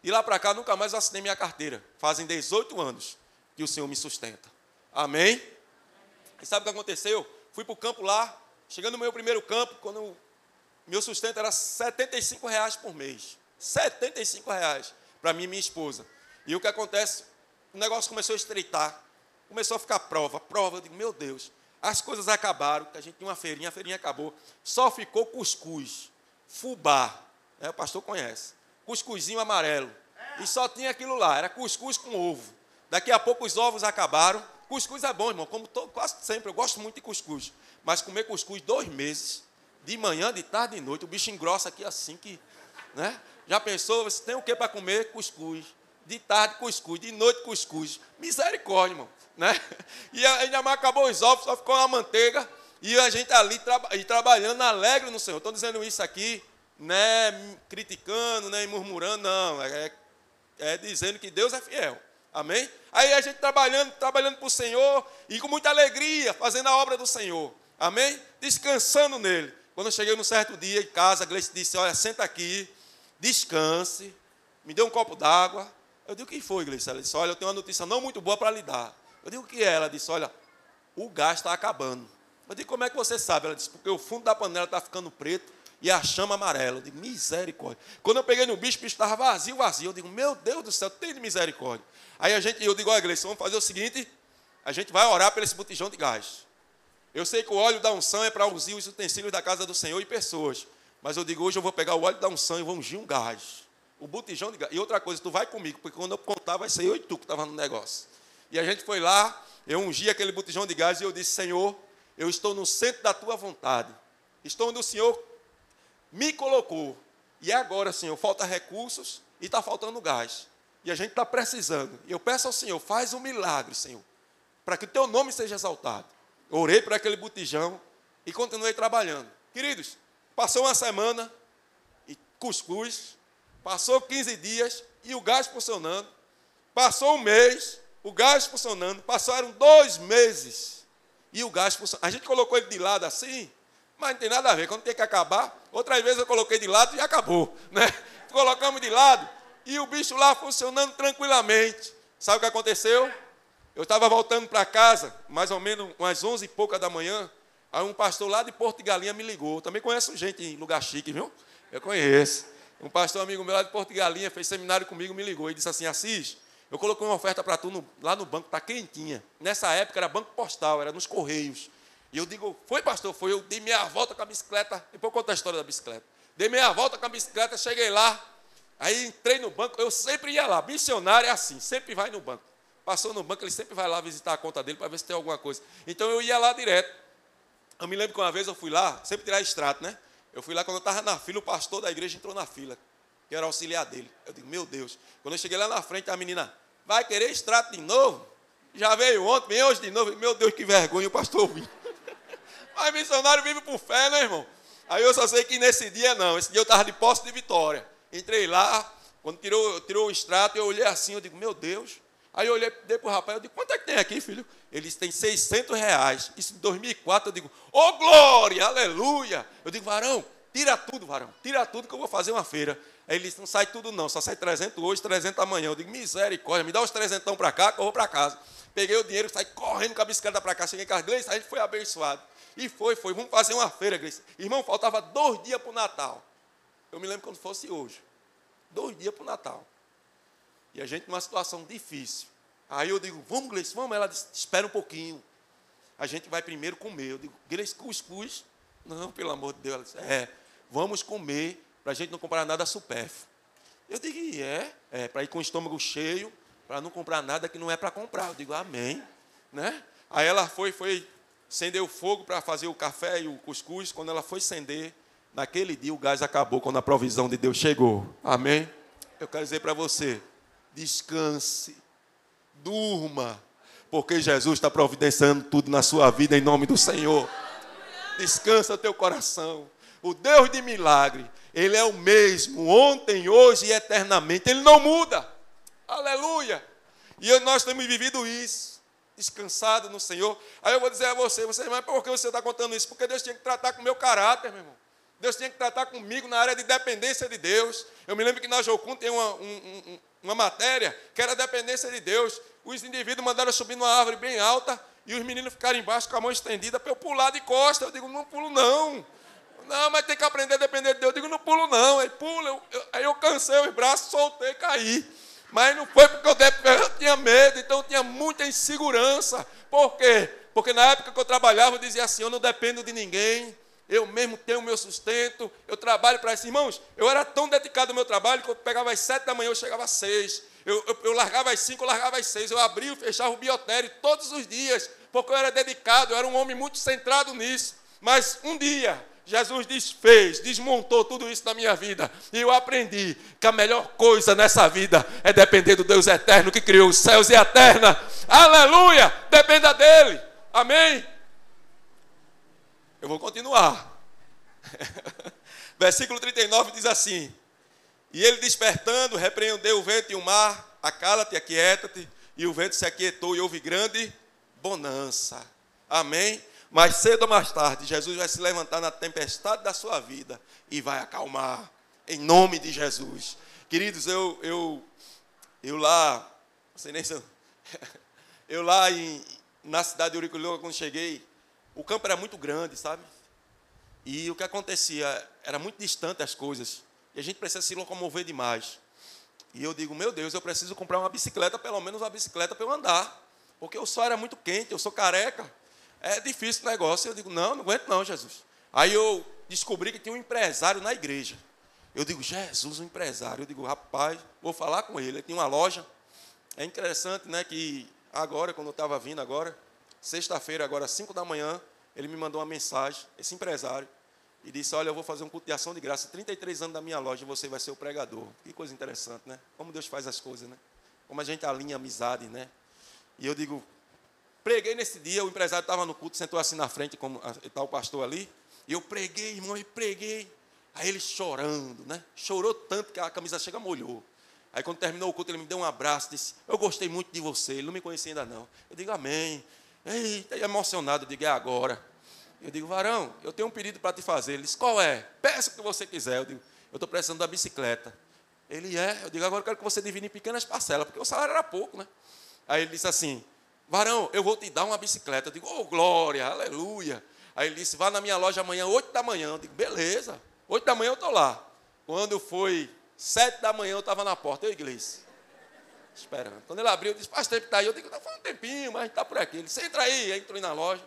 E lá para cá nunca mais assinei minha carteira. Fazem 18 anos que o Senhor me sustenta. Amém? E sabe o que aconteceu? Fui para o campo lá, chegando no meu primeiro campo, quando meu sustento era 75 reais por mês. 75 reais para mim e minha esposa. E o que acontece? O negócio começou a estreitar. Começou a ficar prova, prova. Eu digo, meu Deus, as coisas acabaram, que a gente tinha uma feirinha, a feirinha acabou. Só ficou cuscuz, fubá. É, o pastor conhece. Cuscuzinho amarelo. E só tinha aquilo lá, era cuscuz com ovo. Daqui a pouco os ovos acabaram. Cuscuz é bom, irmão, como quase sempre. Eu gosto muito de cuscuz. Mas comer cuscuz dois meses, de manhã, de tarde e de noite, o bicho engrossa aqui assim que. Né? Já pensou? Você tem o que para comer? Cuscuz. De tarde, cuscuz. De noite, cuscuz. Misericórdia, irmão. Né? E ainda mais acabou os ovos, só ficou uma manteiga. E a gente ali traba, e trabalhando alegre no Senhor. Estou dizendo isso aqui, né, criticando, né, murmurando, não. É, é dizendo que Deus é fiel. Amém? Aí a gente trabalhando, trabalhando para o Senhor e com muita alegria, fazendo a obra do Senhor. Amém? Descansando nele. Quando eu cheguei num certo dia em casa, a Gleice disse: Olha, senta aqui, descanse, me dê um copo d'água. Eu digo: O que foi, Gleice? Ela disse: Olha, eu tenho uma notícia não muito boa para lhe dar. Eu digo: O que é? Ela disse: Olha, o gás está acabando. Eu digo: Como é que você sabe? Ela disse: Porque o fundo da panela está ficando preto e a chama amarela. Eu digo: Misericórdia. Quando eu peguei no bicho, o bicho estava vazio, vazio. Eu digo: Meu Deus do céu, tem de misericórdia. Aí a gente, eu digo: Olha, Gleice, vamos fazer o seguinte: a gente vai orar por esse botijão de gás. Eu sei que o óleo da unção é para ungir os utensílios da casa do Senhor e pessoas. Mas eu digo, hoje eu vou pegar o óleo da unção e vou ungir um gás. O botijão de gás. E outra coisa, tu vai comigo, porque quando eu contar, vai ser eu e tu que estava no negócio. E a gente foi lá, eu ungi aquele botijão de gás e eu disse, Senhor, eu estou no centro da tua vontade. Estou onde o Senhor me colocou. E agora, Senhor, falta recursos e está faltando gás. E a gente está precisando. E eu peço ao Senhor, faz um milagre, Senhor, para que o teu nome seja exaltado. Orei para aquele botijão e continuei trabalhando. Queridos, passou uma semana e cuscuz, passou 15 dias e o gás funcionando, passou um mês, o gás funcionando, passaram dois meses e o gás funcionando. A gente colocou ele de lado assim, mas não tem nada a ver, quando tem que acabar, outras vezes eu coloquei de lado e acabou, né? Colocamos de lado e o bicho lá funcionando tranquilamente. Sabe o que aconteceu? Eu estava voltando para casa, mais ou menos umas onze e pouca da manhã. Aí um pastor lá de Porto de Galinha me ligou. Também conheço gente em lugar chique, viu? Eu conheço. Um pastor amigo meu lá de Porto de Galinha fez seminário comigo, me ligou e disse assim: Assis, eu coloquei uma oferta para tu no, lá no banco, está quentinha. Nessa época era banco postal, era nos Correios. E eu digo: Foi, pastor? Foi. Eu dei meia volta com a bicicleta. Depois eu conto a história da bicicleta. Dei meia volta com a bicicleta, cheguei lá. Aí entrei no banco. Eu sempre ia lá. Missionário é assim, sempre vai no banco. Passou no banco, ele sempre vai lá visitar a conta dele para ver se tem alguma coisa. Então eu ia lá direto. Eu me lembro que uma vez eu fui lá, sempre tirar extrato, né? Eu fui lá quando eu estava na fila, o pastor da igreja entrou na fila, que era auxiliar dele. Eu digo, meu Deus. Quando eu cheguei lá na frente, a menina, vai querer extrato de novo? Já veio ontem, vem hoje de novo. Meu Deus, que vergonha, o pastor viu. Mas missionário vive por fé, né, irmão? Aí eu só sei que nesse dia não. Esse dia eu estava de posse de vitória. Entrei lá, quando tirou, tirou o extrato, eu olhei assim, eu digo, meu Deus, Aí eu olhei dei para o rapaz, eu digo, quanto é que tem aqui, filho? Eles têm 600 reais. Isso em 2004, eu digo, ô oh, glória, aleluia. Eu digo, varão, tira tudo, varão, tira tudo que eu vou fazer uma feira. Aí ele disse, não sai tudo não, só sai 300 hoje, 300 amanhã. Eu digo, misericórdia, me dá os 300 para cá, que eu vou para casa. Peguei o dinheiro, saí correndo com a bicicleta para cá, cheguei em casa, Gleice, a gente foi abençoado. E foi, foi, vamos fazer uma feira, Gleice. Irmão, faltava dois dias para o Natal. Eu me lembro quando fosse hoje. Dois dias para o Natal. E a gente numa situação difícil. Aí eu digo, vamos, Gleice, vamos. Ela disse, espera um pouquinho. A gente vai primeiro comer. Eu digo, Gleice, cuscuz? Não, pelo amor de Deus. Ela disse, é, vamos comer para a gente não comprar nada supérfluo. Eu digo, é? É, para ir com o estômago cheio, para não comprar nada que não é para comprar. Eu digo, amém. Né? Aí ela foi, foi acender o fogo para fazer o café e o cuscuz. Quando ela foi acender, naquele dia o gás acabou quando a provisão de Deus chegou. Amém? Eu quero dizer para você, descanse, durma, Porque Jesus está providenciando tudo na sua vida em nome do Senhor. Descansa teu coração. O Deus de milagre, Ele é o mesmo, ontem, hoje e eternamente. Ele não muda. Aleluia. E nós temos vivido isso, descansado no Senhor. Aí eu vou dizer a você, você, mas por que você está contando isso? Porque Deus tinha que tratar com o meu caráter, meu irmão. Deus tinha que tratar comigo na área de dependência de Deus. Eu me lembro que na Jocum tem uma, um, um, uma matéria que era dependência de Deus. Os indivíduos mandaram subir numa árvore bem alta e os meninos ficaram embaixo com a mão estendida para eu pular de costa. Eu digo, não pulo não. Não, mas tem que aprender a depender de Deus. Eu digo, não pulo não. Aí pula, eu, eu, aí eu cansei os braços, soltei, caí. Mas não foi porque eu, eu tinha medo, então eu tinha muita insegurança. Por quê? Porque na época que eu trabalhava, eu dizia assim: eu não dependo de ninguém, eu mesmo tenho o meu sustento, eu trabalho para esses irmãos. Eu era tão dedicado ao meu trabalho que eu pegava às sete da manhã, eu chegava às seis. Eu, eu, eu largava às cinco, eu largava às seis. Eu abria e fechava o biotério todos os dias, porque eu era dedicado, eu era um homem muito centrado nisso. Mas um dia, Jesus desfez, desmontou tudo isso na minha vida. E eu aprendi que a melhor coisa nessa vida é depender do Deus eterno que criou os céus e a terra. Aleluia! Dependa dele. Amém? Eu vou continuar. Versículo 39 diz assim: E ele despertando, repreendeu o vento e o mar, acala-te, aquieta-te. E o vento se aquietou e houve grande bonança. Amém? Mas cedo ou mais tarde, Jesus vai se levantar na tempestade da sua vida e vai acalmar, em nome de Jesus. Queridos, eu, eu, eu lá, sei nem se eu, eu lá em, na cidade de Uriculhoa, quando cheguei, o campo era muito grande, sabe? E o que acontecia, era muito distante as coisas, e a gente precisa se locomover demais. E eu digo, meu Deus, eu preciso comprar uma bicicleta, pelo menos uma bicicleta para eu andar, porque o sol era muito quente, eu sou careca, é difícil o negócio. Eu digo, não, não aguento não, Jesus. Aí eu descobri que tinha um empresário na igreja. Eu digo, Jesus, um empresário. Eu digo, rapaz, vou falar com ele. Ele tinha uma loja. É interessante, né, que agora, quando eu estava vindo agora, sexta-feira, agora, 5 da manhã, ele me mandou uma mensagem, esse empresário, e disse, olha, eu vou fazer um culto de ação de graça, 33 anos da minha loja, e você vai ser o pregador. Que coisa interessante, né? Como Deus faz as coisas, né? Como a gente alinha amizade, né? E eu digo, Preguei nesse dia, o empresário estava no culto, sentou assim na frente, como está o pastor ali. E eu preguei, irmão, e preguei. Aí ele chorando, né? Chorou tanto que a camisa chega molhou. Aí quando terminou o culto, ele me deu um abraço, disse: Eu gostei muito de você, ele não me conhecia ainda não. Eu digo, Amém. Eita, emocionado, eu digo, é agora. Eu digo, varão, eu tenho um pedido para te fazer. Ele disse, qual é? Peça o que você quiser. Eu digo, eu estou precisando da bicicleta. Ele é, eu digo, agora eu quero que você divide em pequenas parcelas, porque o salário era pouco, né? Aí ele disse assim: varão, eu vou te dar uma bicicleta. Eu digo, oh, glória, aleluia. Aí ele disse, vá na minha loja amanhã, 8 da manhã. Eu digo, beleza, 8 da manhã eu estou lá. Quando foi 7 da manhã, eu estava na porta, eu, igreja, esperando. Quando ele abriu, eu disse, faz tempo que está aí. Eu digo, está faz um tempinho, mas está por aqui. Ele disse, entra aí. Aí entrou na loja.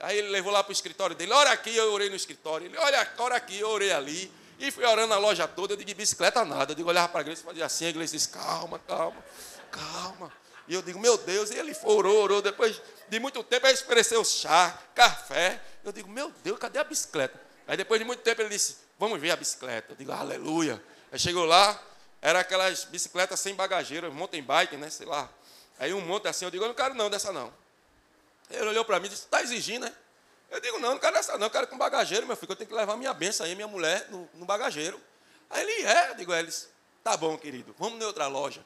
Aí ele levou lá para o escritório dele, ora aqui, eu orei no escritório. Ele, olha, aqui, eu orei ali. E fui orando na loja toda, eu digo, bicicleta nada. Eu digo, olhava para a igreja e fazia assim, a igreja disse, calma, calma, calma. E eu digo, meu Deus, e ele orou, orou. Depois de muito tempo, ele ofereceu chá, café. Eu digo, meu Deus, cadê a bicicleta? Aí depois de muito tempo ele disse, vamos ver a bicicleta. Eu digo, aleluia. Aí chegou lá, era aquelas bicicletas sem bagageiro, mountain bike, né? Sei lá. Aí um monte assim, eu digo, eu não quero não dessa não. Ele olhou para mim e disse, está exigindo, né? Eu digo, não, não quero dessa não, eu quero com bagageiro, meu filho, eu tenho que levar minha benção aí, minha mulher, no, no bagageiro. Aí ele é, eu digo, eles, tá bom, querido, vamos na outra loja.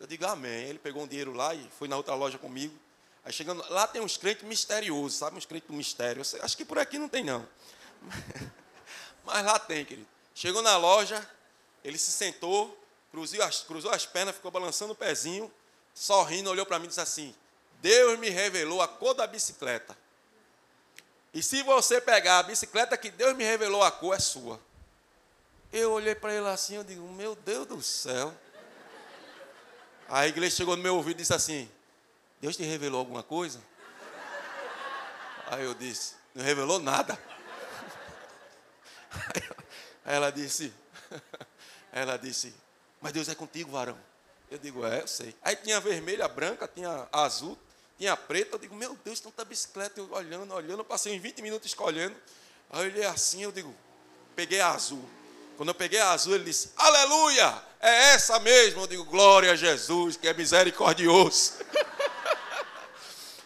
Eu digo, amém. Ele pegou um dinheiro lá e foi na outra loja comigo. Aí chegando, lá tem uns crentes misteriosos, sabe? Uns crentes do mistério. Sei, acho que por aqui não tem, não. Mas lá tem, querido. Chegou na loja, ele se sentou, cruzou as, cruzou as pernas, ficou balançando o pezinho, sorrindo, olhou para mim e disse assim: Deus me revelou a cor da bicicleta. E se você pegar a bicicleta que Deus me revelou a cor, é sua. Eu olhei para ele assim, eu digo, meu Deus do céu. A igreja chegou no meu ouvido e disse assim: Deus te revelou alguma coisa? Aí eu disse: Não revelou nada. Aí ela disse: Ela disse: Mas Deus é contigo, varão. Eu digo: É, eu sei. Aí tinha vermelha, branca, tinha azul, tinha preta. Eu digo: Meu Deus, tanta bicicleta. Eu olhando, olhando. Eu passei uns 20 minutos escolhendo. Aí eu olhei assim, eu digo: Peguei a azul. Quando eu peguei a azul, ele disse: Aleluia! É essa mesmo. Eu digo: Glória a Jesus, que é misericordioso.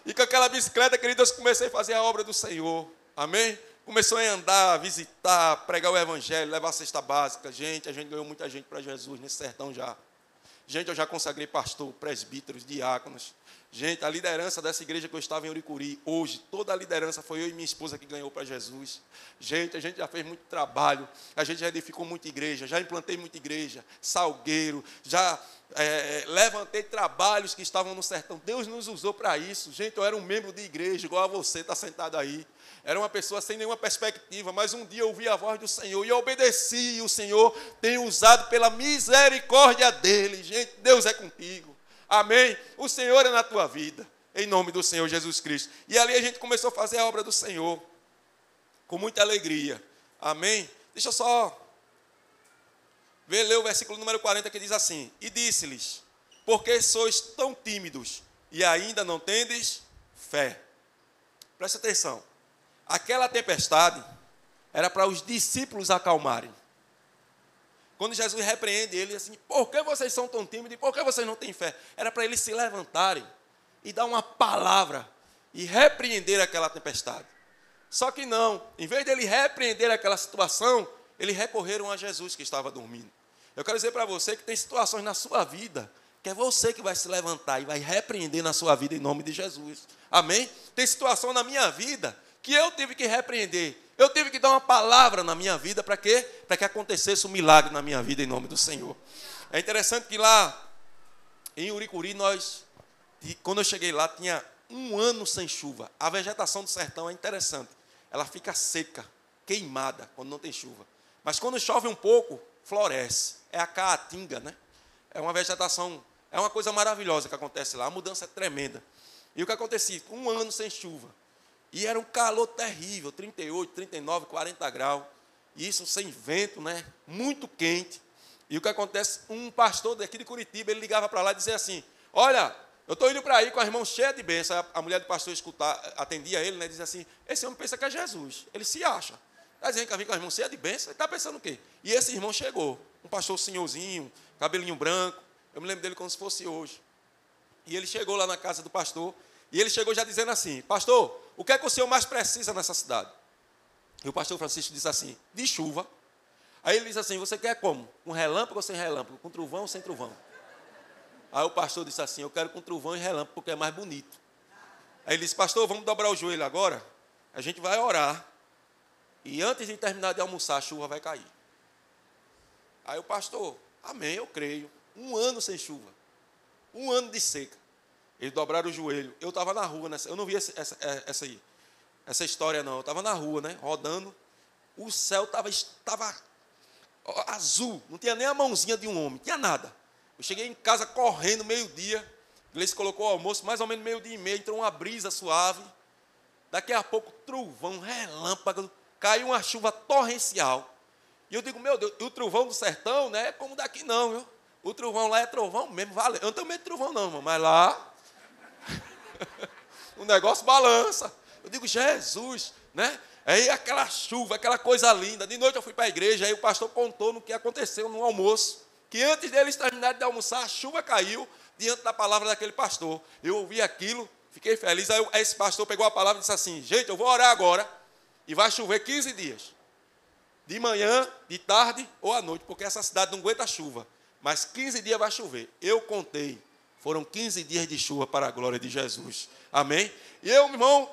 E com aquela bicicleta, queridos, comecei a fazer a obra do Senhor. Amém? Começou a andar, visitar, pregar o evangelho, levar a cesta básica. Gente, a gente ganhou muita gente para Jesus nesse sertão já. Gente, eu já consagrei pastor, presbíteros, diáconos. Gente, a liderança dessa igreja que eu estava em Uricuri, hoje, toda a liderança foi eu e minha esposa que ganhou para Jesus. Gente, a gente já fez muito trabalho, a gente já edificou muita igreja, já implantei muita igreja, salgueiro, já é, levantei trabalhos que estavam no sertão. Deus nos usou para isso. Gente, eu era um membro de igreja, igual a você, está sentado aí. Era uma pessoa sem nenhuma perspectiva, mas um dia eu ouvi a voz do Senhor e obedeci, e o Senhor tem usado pela misericórdia dele. Gente, Deus é contigo. Amém? O Senhor é na tua vida, em nome do Senhor Jesus Cristo. E ali a gente começou a fazer a obra do Senhor, com muita alegria. Amém? Deixa eu só ver, ler o versículo número 40 que diz assim: E disse-lhes: Por que sois tão tímidos e ainda não tendes fé? Presta atenção. Aquela tempestade era para os discípulos acalmarem. Quando Jesus repreende ele, assim, por que vocês são tão tímidos? Por que vocês não têm fé? Era para eles se levantarem e dar uma palavra e repreender aquela tempestade. Só que não, em vez dele repreender aquela situação, eles recorreram a Jesus que estava dormindo. Eu quero dizer para você que tem situações na sua vida que é você que vai se levantar e vai repreender na sua vida em nome de Jesus. Amém? Tem situação na minha vida que eu tive que repreender eu tive que dar uma palavra na minha vida para quê? Para que acontecesse um milagre na minha vida em nome do Senhor. É interessante que lá em Uricuri nós, quando eu cheguei lá, tinha um ano sem chuva. A vegetação do sertão é interessante. Ela fica seca, queimada quando não tem chuva. Mas quando chove um pouco, floresce. É a caatinga, né? É uma vegetação, é uma coisa maravilhosa que acontece lá. A mudança é tremenda. E o que acontecia? Um ano sem chuva. E era um calor terrível, 38, 39, 40 graus. E isso sem vento, né? Muito quente. E o que acontece? Um pastor daqui de Curitiba, ele ligava para lá e dizia assim: Olha, eu estou indo para aí com as mãos cheias de bênção. A mulher do pastor escutar, atendia ele, né? Dizia assim: Esse homem pensa que é Jesus. Ele se acha. Está dizendo que vir com as mãos cheias de bênção. Ele está pensando o quê? E esse irmão chegou. Um pastor senhorzinho, cabelinho branco. Eu me lembro dele como se fosse hoje. E ele chegou lá na casa do pastor. E ele chegou já dizendo assim: Pastor, o que é que o senhor mais precisa nessa cidade? E o pastor Francisco disse assim: de chuva. Aí ele disse assim: você quer como? Com relâmpago ou sem relâmpago? Com trovão ou sem trovão? Aí o pastor disse assim: eu quero com trovão e relâmpago porque é mais bonito. Aí ele disse: pastor, vamos dobrar o joelho agora. A gente vai orar. E antes de terminar de almoçar, a chuva vai cair. Aí o pastor, amém, eu creio. Um ano sem chuva. Um ano de seca. Eles dobraram o joelho. Eu estava na rua, nessa, eu não vi essa, essa, é, essa, aí, essa história, não. Eu estava na rua, né? Rodando. O céu estava estava azul. Não tinha nem a mãozinha de um homem. Tinha nada. Eu cheguei em casa correndo, meio-dia. Gleice colocou o almoço, mais ou menos meio-dia e meio. Entrou uma brisa suave. Daqui a pouco, trovão, relâmpago. Caiu uma chuva torrencial. E eu digo, meu Deus, o trovão do sertão não é como daqui não, viu? O trovão lá é trovão mesmo, vale. Eu não tenho medo de trovão não, mas lá o negócio balança. Eu digo, Jesus, né? Aí aquela chuva, aquela coisa linda. De noite eu fui para a igreja, aí o pastor contou no que aconteceu no almoço. Que antes deles terminarem de almoçar, a chuva caiu diante da palavra daquele pastor. Eu ouvi aquilo, fiquei feliz. Aí esse pastor pegou a palavra e disse assim: Gente, eu vou orar agora. E vai chover 15 dias. De manhã, de tarde ou à noite, porque essa cidade não aguenta chuva. Mas 15 dias vai chover. Eu contei foram 15 dias de chuva para a glória de Jesus. Amém? E eu, irmão,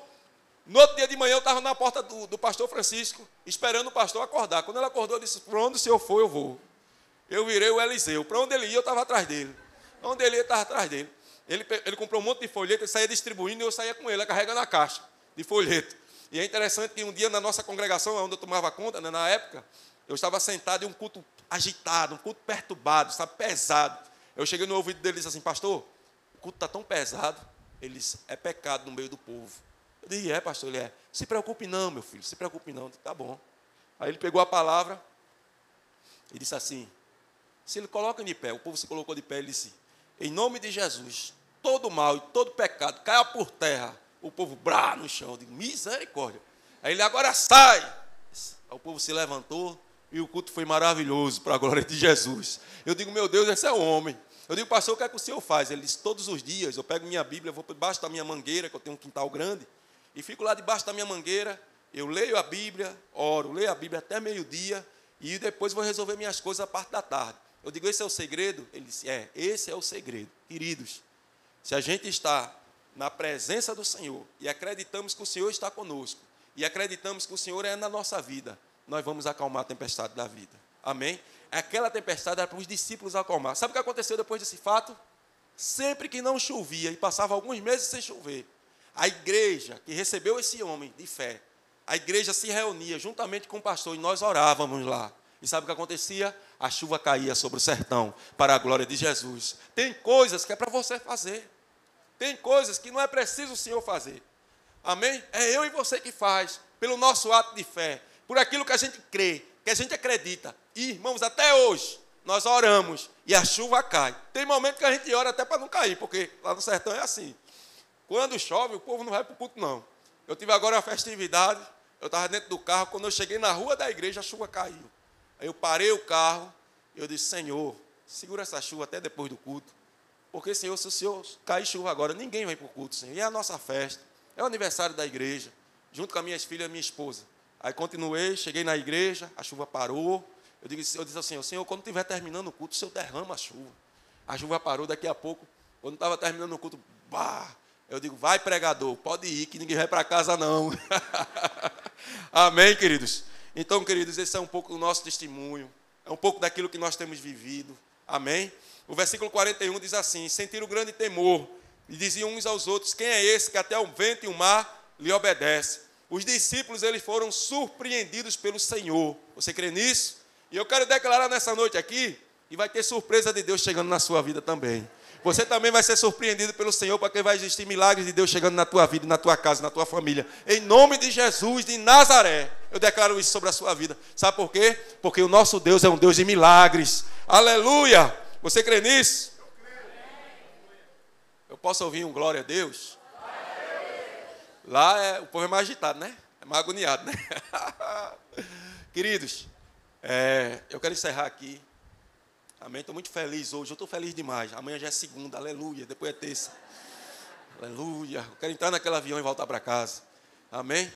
no outro dia de manhã eu estava na porta do, do, pastor Francisco, esperando o pastor acordar. Quando ele acordou, eu disse: Para onde o senhor for, eu vou. Eu virei o Eliseu. Para onde ele ia, eu estava atrás dele. Onde ele ia, eu estava atrás dele. Ele, ele comprou um monte de folheto, ele saía distribuindo e eu saía com ele, carregando a caixa de folheto. E é interessante que um dia na nossa congregação, onde eu tomava conta, né, na época, eu estava sentado em um culto agitado, um culto perturbado, estava pesado. Eu cheguei no ouvido dele e disse assim, pastor, o culto está tão pesado. Ele disse, é pecado no meio do povo. Eu disse, é, pastor, ele é. Se preocupe não, meu filho, se preocupe não. Disse, tá bom. Aí ele pegou a palavra e disse assim, se ele coloca de pé, o povo se colocou de pé, ele disse, em nome de Jesus, todo mal e todo pecado caia por terra. O povo brá no chão. Eu digo, misericórdia. Aí ele agora sai. Aí o povo se levantou, e o culto foi maravilhoso para a glória de Jesus. Eu digo, meu Deus, esse é o homem. Eu digo, pastor, o que é que o senhor faz? Ele disse, todos os dias eu pego minha Bíblia, vou debaixo da minha mangueira, que eu tenho um quintal grande, e fico lá debaixo da minha mangueira, eu leio a Bíblia, oro, leio a Bíblia até meio-dia, e depois vou resolver minhas coisas a parte da tarde. Eu digo, esse é o segredo? Ele disse, é, esse é o segredo. Queridos, se a gente está na presença do Senhor e acreditamos que o Senhor está conosco, e acreditamos que o Senhor é na nossa vida, nós vamos acalmar a tempestade da vida. Amém? Aquela tempestade era para os discípulos acalmar. Sabe o que aconteceu depois desse fato? Sempre que não chovia, e passava alguns meses sem chover, a igreja que recebeu esse homem de fé, a igreja se reunia juntamente com o pastor e nós orávamos lá. E sabe o que acontecia? A chuva caía sobre o sertão, para a glória de Jesus. Tem coisas que é para você fazer. Tem coisas que não é preciso o Senhor fazer. Amém? É eu e você que faz, pelo nosso ato de fé, por aquilo que a gente crê, que a gente acredita. E, irmãos, até hoje, nós oramos e a chuva cai. Tem momento que a gente ora até para não cair, porque lá no sertão é assim. Quando chove, o povo não vai para o culto, não. Eu tive agora uma festividade, eu estava dentro do carro, quando eu cheguei na rua da igreja, a chuva caiu. Aí eu parei o carro, e eu disse, Senhor, segura essa chuva até depois do culto. Porque, Senhor, se o Senhor cair chuva agora, ninguém vai para o culto, Senhor. E é a nossa festa, é o aniversário da igreja, junto com as minhas filhas e minha esposa. Aí continuei, cheguei na igreja, a chuva parou. Eu disse, eu disse assim, Senhor, quando estiver terminando o culto, o Senhor derrama a chuva. A chuva parou daqui a pouco. Quando estava terminando o culto, bah, eu digo, vai pregador, pode ir, que ninguém vai para casa não. Amém, queridos? Então, queridos, esse é um pouco do nosso testemunho, é um pouco daquilo que nós temos vivido. Amém? O versículo 41 diz assim: Sentiram grande temor, e diziam uns aos outros: Quem é esse que até o vento e o mar lhe obedece? Os discípulos eles foram surpreendidos pelo Senhor. Você crê nisso? E eu quero declarar nessa noite aqui, e vai ter surpresa de Deus chegando na sua vida também. Você também vai ser surpreendido pelo Senhor, porque vai existir milagres de Deus chegando na tua vida, na tua casa, na tua família. Em nome de Jesus de Nazaré, eu declaro isso sobre a sua vida. Sabe por quê? Porque o nosso Deus é um Deus de milagres. Aleluia! Você crê nisso? Eu posso ouvir um glória a Deus? Lá é, o povo é mais agitado, né? É mais agoniado, né? Queridos, é, eu quero encerrar aqui Amém? Estou muito feliz hoje. Eu estou feliz demais. Amanhã já é segunda, aleluia. Depois é terça. Aleluia. Eu quero entrar naquele avião e voltar para casa. Amém?